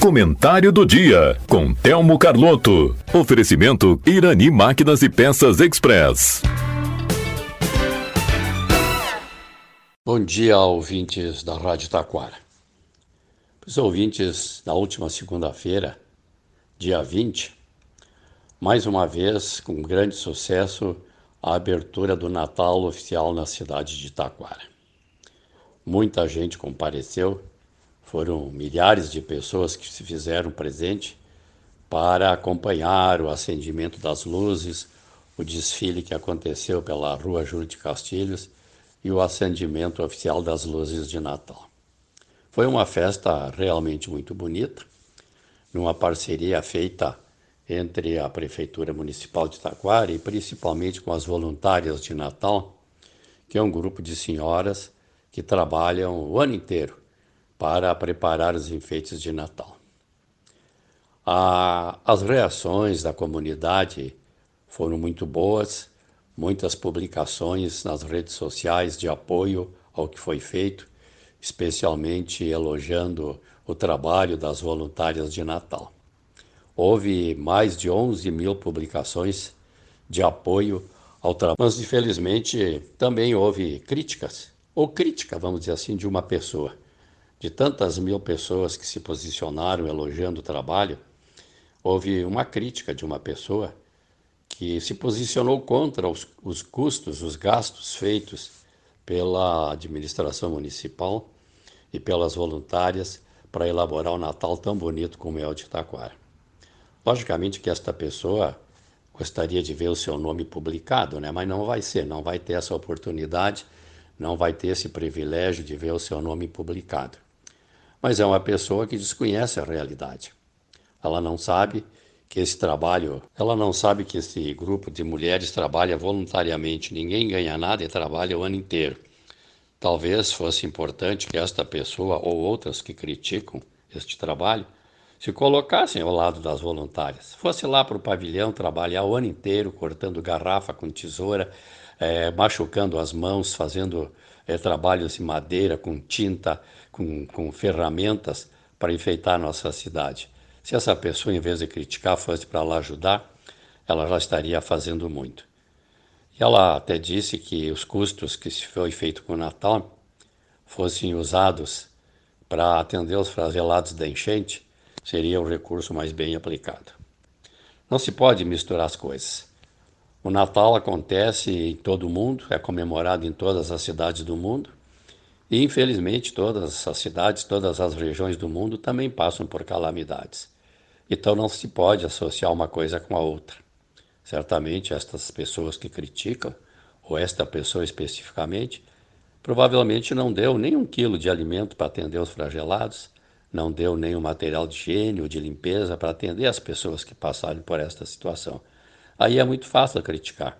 Comentário do dia com Telmo Carlotto. Oferecimento Irani Máquinas e Peças Express. Bom dia, ouvintes da Rádio Taquara. Os ouvintes, na última segunda-feira, dia 20, mais uma vez, com grande sucesso, a abertura do Natal oficial na cidade de Taquara. Muita gente compareceu foram milhares de pessoas que se fizeram presente para acompanhar o acendimento das luzes, o desfile que aconteceu pela Rua Júlio de Castilhos e o acendimento oficial das luzes de Natal. Foi uma festa realmente muito bonita, numa parceria feita entre a Prefeitura Municipal de Taquara e principalmente com as voluntárias de Natal, que é um grupo de senhoras que trabalham o ano inteiro para preparar os enfeites de Natal. as reações da comunidade foram muito boas, muitas publicações nas redes sociais de apoio ao que foi feito, especialmente elogiando o trabalho das voluntárias de Natal. Houve mais de 11 mil publicações de apoio ao trabalho, mas infelizmente também houve críticas, ou crítica, vamos dizer assim, de uma pessoa de tantas mil pessoas que se posicionaram elogiando o trabalho, houve uma crítica de uma pessoa que se posicionou contra os, os custos, os gastos feitos pela administração municipal e pelas voluntárias para elaborar o Natal tão bonito como é o de Taquara. Logicamente que esta pessoa gostaria de ver o seu nome publicado, né? mas não vai ser, não vai ter essa oportunidade, não vai ter esse privilégio de ver o seu nome publicado mas é uma pessoa que desconhece a realidade. Ela não sabe que esse trabalho, ela não sabe que esse grupo de mulheres trabalha voluntariamente, ninguém ganha nada e trabalha o ano inteiro. Talvez fosse importante que esta pessoa ou outras que criticam este trabalho se colocassem ao lado das voluntárias. Fosse lá para o pavilhão trabalhar o ano inteiro, cortando garrafa com tesoura, é, machucando as mãos, fazendo é, trabalhos em madeira, com tinta, com, com ferramentas para enfeitar a nossa cidade. Se essa pessoa, em vez de criticar, fosse para lá ajudar, ela já estaria fazendo muito. E ela até disse que os custos que se foi feito com o Natal fossem usados para atender os fragelados da enchente, seria o recurso mais bem aplicado. Não se pode misturar as coisas. O Natal acontece em todo o mundo, é comemorado em todas as cidades do mundo, e infelizmente todas as cidades, todas as regiões do mundo também passam por calamidades. Então não se pode associar uma coisa com a outra. Certamente estas pessoas que criticam, ou esta pessoa especificamente, provavelmente não deu nem um quilo de alimento para atender os flagelados, não deu nenhum material de higiene ou de limpeza para atender as pessoas que passaram por esta situação. Aí é muito fácil criticar.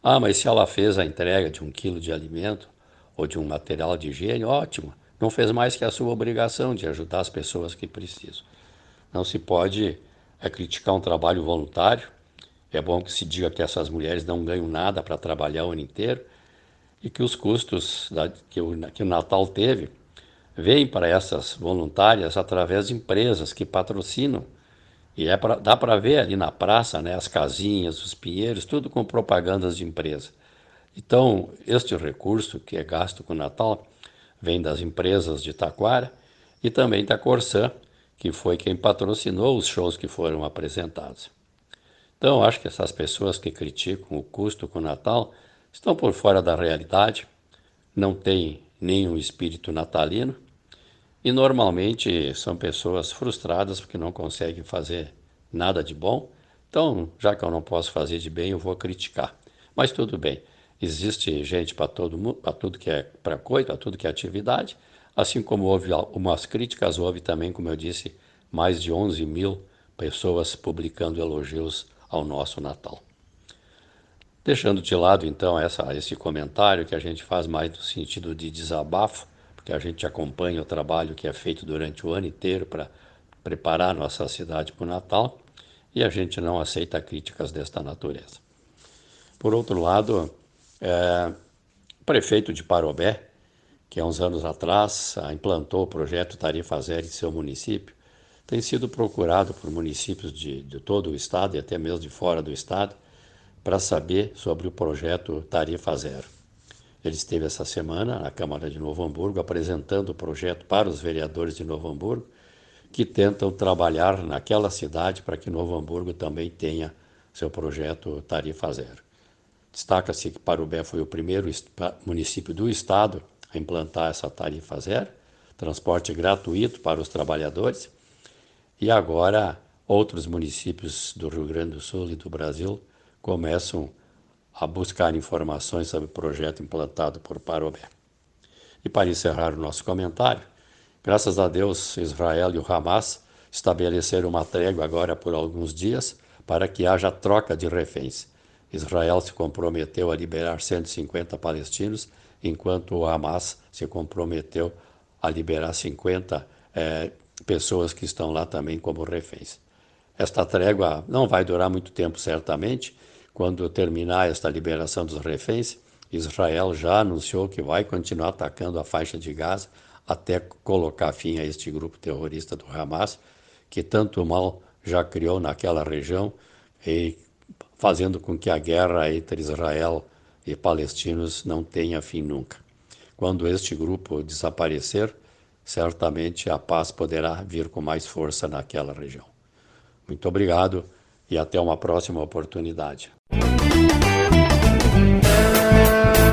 Ah, mas se ela fez a entrega de um quilo de alimento ou de um material de higiene, ótimo. Não fez mais que a sua obrigação de ajudar as pessoas que precisam. Não se pode é, criticar um trabalho voluntário. É bom que se diga que essas mulheres não ganham nada para trabalhar o ano inteiro e que os custos da, que, o, que o Natal teve vêm para essas voluntárias através de empresas que patrocinam e é pra, dá para ver ali na praça, né, as casinhas, os pinheiros, tudo com propagandas de empresa. Então, este recurso que é gasto com o Natal vem das empresas de Taquara e também da Corsã, que foi quem patrocinou os shows que foram apresentados. Então, acho que essas pessoas que criticam o custo com o Natal estão por fora da realidade, não têm nenhum espírito natalino e normalmente são pessoas frustradas porque não conseguem fazer nada de bom. Então, já que eu não posso fazer de bem, eu vou criticar. Mas tudo bem. Existe gente para todo mundo, para tudo que é para coisa, para tudo que é atividade. Assim como houve algumas críticas, houve também, como eu disse, mais de 11 mil pessoas publicando elogios ao nosso Natal. Deixando de lado, então, essa, esse comentário que a gente faz mais no sentido de desabafo, que a gente acompanha o trabalho que é feito durante o ano inteiro para preparar nossa cidade para o Natal e a gente não aceita críticas desta natureza. Por outro lado, é, o prefeito de Parobé, que há uns anos atrás implantou o projeto Tarifa Zero em seu município, tem sido procurado por municípios de, de todo o estado e até mesmo de fora do estado para saber sobre o projeto Tarifa Zero. Ele esteve essa semana na Câmara de Novo Hamburgo apresentando o projeto para os vereadores de Novo Hamburgo, que tentam trabalhar naquela cidade para que Novo Hamburgo também tenha seu projeto Tarifa Zero. Destaca-se que Parubé foi o primeiro município do estado a implantar essa tarifa zero, transporte gratuito para os trabalhadores, e agora outros municípios do Rio Grande do Sul e do Brasil começam a buscar informações sobre o projeto implantado por Parobé. E para encerrar o nosso comentário, graças a Deus, Israel e o Hamas estabeleceram uma trégua agora por alguns dias para que haja troca de reféns. Israel se comprometeu a liberar 150 palestinos, enquanto o Hamas se comprometeu a liberar 50 é, pessoas que estão lá também como reféns. Esta trégua não vai durar muito tempo, certamente. Quando terminar esta liberação dos reféns, Israel já anunciou que vai continuar atacando a faixa de Gaza até colocar fim a este grupo terrorista do Hamas, que tanto mal já criou naquela região e fazendo com que a guerra entre Israel e palestinos não tenha fim nunca. Quando este grupo desaparecer, certamente a paz poderá vir com mais força naquela região. Muito obrigado e até uma próxima oportunidade.